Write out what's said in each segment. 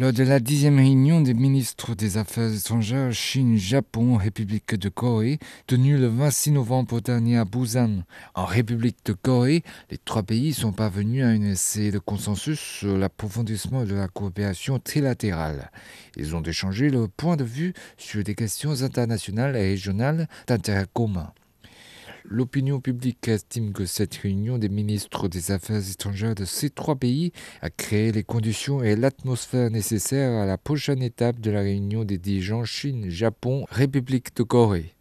Lors de la dixième réunion des ministres des Affaires étrangères Chine, Japon, République de Corée, tenue le 26 novembre dernier à Busan, en République de Corée, les trois pays sont parvenus à une essai de consensus sur l'approfondissement de la coopération trilatérale. Ils ont échangé leur point de vue sur des questions internationales et régionales d'intérêt commun. L'opinion publique estime que cette réunion des ministres des Affaires étrangères de ces trois pays a créé les conditions et l'atmosphère nécessaires à la prochaine étape de la réunion des dirigeants Chine, Japon, République de Corée.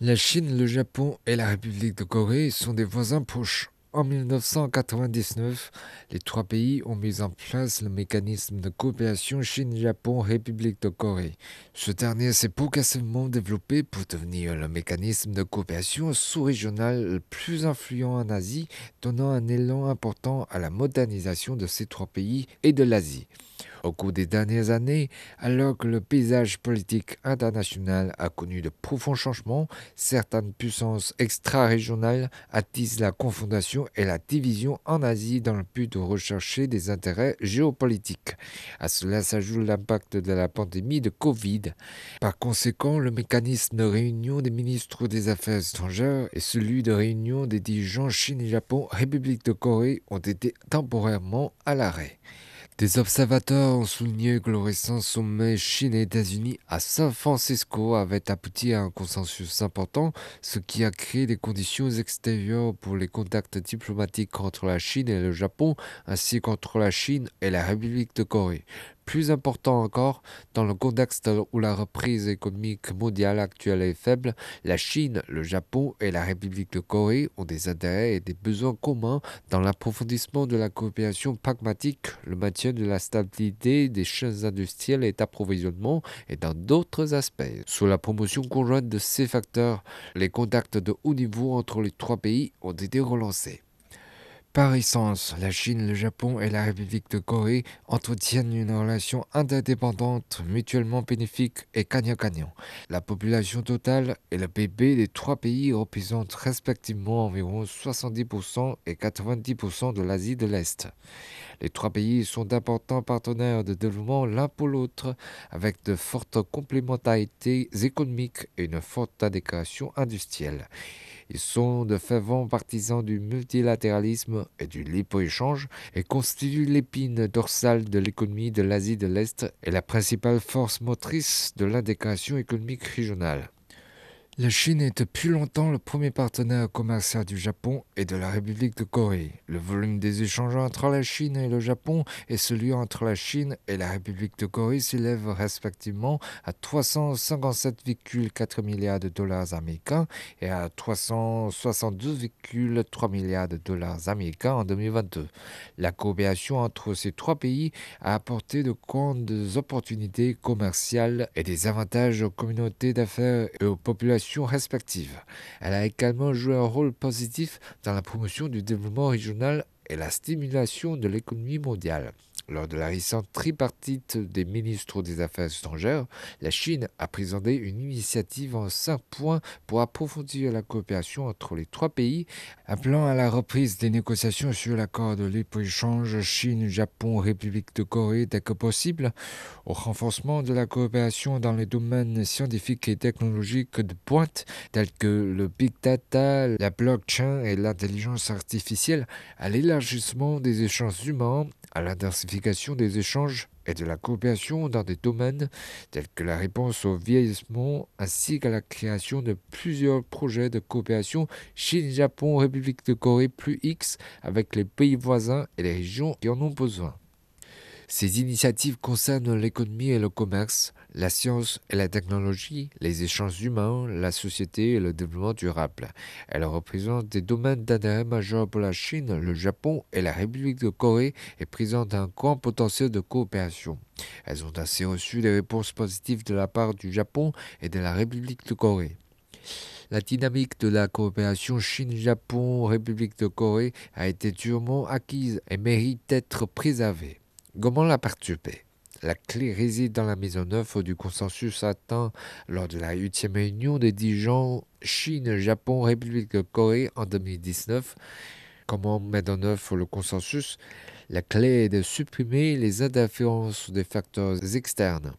La Chine, le Japon et la République de Corée sont des voisins proches. En 1999, les trois pays ont mis en place le mécanisme de coopération Chine-Japon-République de Corée. Ce dernier s'est progressivement développé pour devenir le mécanisme de coopération sous-régional le plus influent en Asie, donnant un élan important à la modernisation de ces trois pays et de l'Asie. Au cours des dernières années, alors que le paysage politique international a connu de profonds changements, certaines puissances extra-régionales attisent la confondation et la division en Asie dans le but de rechercher des intérêts géopolitiques. À cela s'ajoute l'impact de la pandémie de Covid. Par conséquent, le mécanisme de réunion des ministres des Affaires étrangères et celui de réunion des dirigeants Chine et Japon, République de Corée ont été temporairement à l'arrêt. Des observateurs ont souligné que le récent sommet Chine et États-Unis à San Francisco avait abouti à un consensus important, ce qui a créé des conditions extérieures pour les contacts diplomatiques entre la Chine et le Japon, ainsi qu'entre la Chine et la République de Corée. Plus important encore, dans le contexte où la reprise économique mondiale actuelle est faible, la Chine, le Japon et la République de Corée ont des intérêts et des besoins communs dans l'approfondissement de la coopération pragmatique, le maintien de la stabilité des chaînes industrielles et d'approvisionnement et dans d'autres aspects. Sous la promotion conjointe de ces facteurs, les contacts de haut niveau entre les trois pays ont été relancés. Par essence, la Chine, le Japon et la République de Corée entretiennent une relation interdépendante, mutuellement bénéfique et gagnant-gagnant. La population totale et le PIB des trois pays représentent respectivement environ 70% et 90% de l'Asie de l'Est. Les trois pays sont d'importants partenaires de développement l'un pour l'autre, avec de fortes complémentarités économiques et une forte intégration industrielle. Ils sont de fervents partisans du multilatéralisme et du libre-échange et constituent l'épine dorsale de l'économie de l'Asie de l'Est et la principale force motrice de l'intégration économique régionale. La Chine est depuis longtemps le premier partenaire commercial du Japon et de la République de Corée. Le volume des échanges entre la Chine et le Japon et celui entre la Chine et la République de Corée s'élèvent respectivement à 357,4 milliards de dollars américains et à 362,3 milliards de dollars américains en 2022. La coopération entre ces trois pays a apporté de grandes opportunités commerciales et des avantages aux communautés d'affaires et aux populations respectives. Elle a également joué un rôle positif dans la promotion du développement régional et la stimulation de l'économie mondiale. Lors de la récente tripartite des ministres des Affaires étrangères, la Chine a présenté une initiative en cinq points pour approfondir la coopération entre les trois pays, appelant à la reprise des négociations sur l'accord de libre-échange Chine-Japon-République de Corée dès que possible, au renforcement de la coopération dans les domaines scientifiques et technologiques de pointe tels que le big data, la blockchain et l'intelligence artificielle, à l'élargissement des échanges humains, à l'intensification des échanges et de la coopération dans des domaines tels que la réponse au vieillissement ainsi qu'à la création de plusieurs projets de coopération Chine-Japon, République de Corée plus X avec les pays voisins et les régions qui en ont besoin. Ces initiatives concernent l'économie et le commerce, la science et la technologie, les échanges humains, la société et le développement durable. Elles représentent des domaines d'intérêt majeur pour la Chine, le Japon et la République de Corée et présentent un grand potentiel de coopération. Elles ont ainsi reçu des réponses positives de la part du Japon et de la République de Corée. La dynamique de la coopération Chine-Japon-République de Corée a été durement acquise et mérite d'être préservée. Comment la perturber? La clé réside dans la mise en œuvre du consensus atteint lors de la huitième réunion des dirigeants Chine, Japon, République de Corée en 2019. Comment mettre en œuvre le consensus? La clé est de supprimer les interférences des facteurs externes.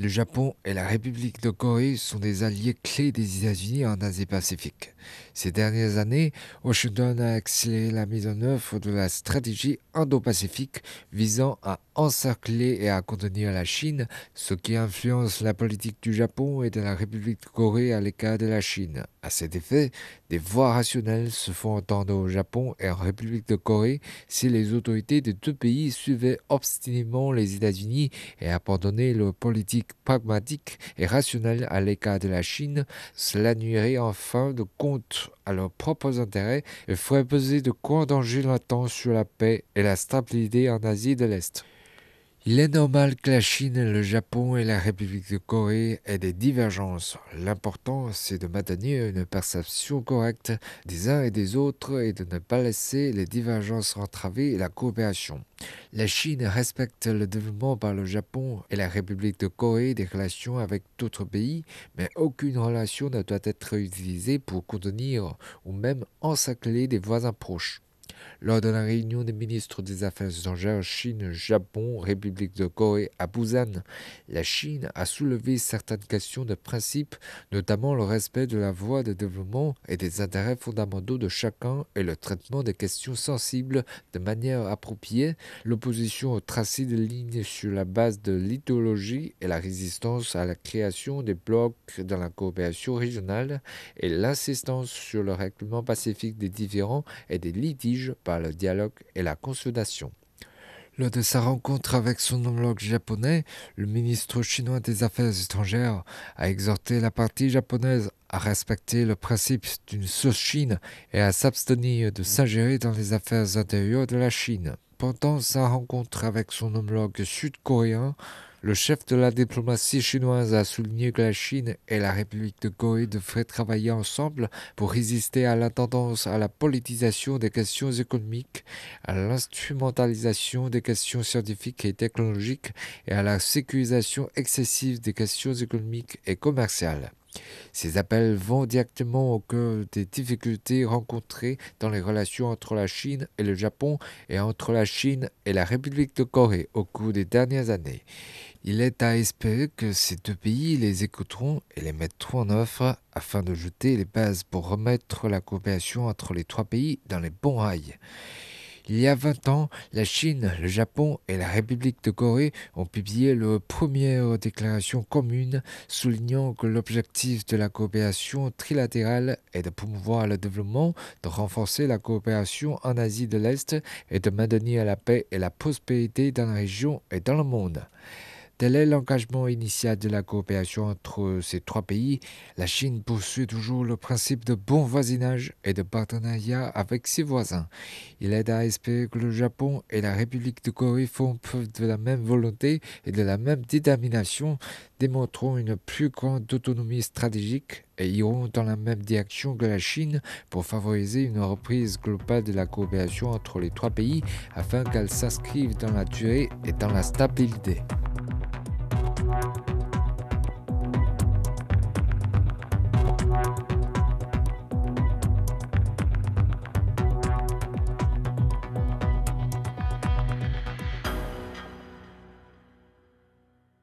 Le Japon et la République de Corée sont des alliés clés des États-Unis en Asie-Pacifique. Ces dernières années, Washington a accéléré la mise en œuvre de la stratégie Indo-Pacifique visant à encercler et à contenir la Chine, ce qui influence la politique du Japon et de la République de Corée à l'écart de la Chine. À cet effet, des voix rationnelles se font entendre au Japon et en République de Corée si les autorités des deux pays suivaient obstinément les États-Unis et abandonnaient leur politique pragmatique et rationnelle à l'écart de la Chine, cela nuirait en fin de compte à leurs propres intérêts et ferait peser de grands dangers latents sur la paix et la stabilité en Asie de l'Est. Il est normal que la Chine, le Japon et la République de Corée aient des divergences. L'important, c'est de maintenir une perception correcte des uns et des autres et de ne pas laisser les divergences entraver la coopération. La Chine respecte le développement par le Japon et la République de Corée des relations avec d'autres pays, mais aucune relation ne doit être utilisée pour contenir ou même encercler des voisins proches. Lors de la réunion des ministres des Affaires étrangères Chine, Japon, République de Corée à Busan, la Chine a soulevé certaines questions de principe, notamment le respect de la voie de développement et des intérêts fondamentaux de chacun et le traitement des questions sensibles de manière appropriée, l'opposition au tracé de lignes sur la base de l'idéologie et la résistance à la création des blocs dans la coopération régionale et l'insistance sur le règlement pacifique des différends et des litiges par le dialogue et la consolidation. Lors de sa rencontre avec son homologue japonais, le ministre chinois des Affaires étrangères a exhorté la partie japonaise à respecter le principe d'une seule Chine et à s'abstenir de s'ingérer dans les affaires intérieures de la Chine. Pendant sa rencontre avec son homologue sud-coréen, le chef de la diplomatie chinoise a souligné que la Chine et la République de Corée devraient travailler ensemble pour résister à la tendance à la politisation des questions économiques, à l'instrumentalisation des questions scientifiques et technologiques et à la sécurisation excessive des questions économiques et commerciales. Ces appels vont directement au cœur des difficultés rencontrées dans les relations entre la Chine et le Japon et entre la Chine et la République de Corée au cours des dernières années. Il est à espérer que ces deux pays les écouteront et les mettront en œuvre afin de jeter les bases pour remettre la coopération entre les trois pays dans les bons rails. Il y a 20 ans, la Chine, le Japon et la République de Corée ont publié leur première déclaration commune soulignant que l'objectif de la coopération trilatérale est de promouvoir le développement, de renforcer la coopération en Asie de l'Est et de maintenir la paix et la prospérité dans la région et dans le monde. Tel est l'engagement initial de la coopération entre ces trois pays. La Chine poursuit toujours le principe de bon voisinage et de partenariat avec ses voisins. Il est à espérer que le Japon et la République de Corée font preuve de la même volonté et de la même détermination, démontrant une plus grande autonomie stratégique et iront dans la même direction que la Chine pour favoriser une reprise globale de la coopération entre les trois pays afin qu'elle s'inscrive dans la durée et dans la stabilité.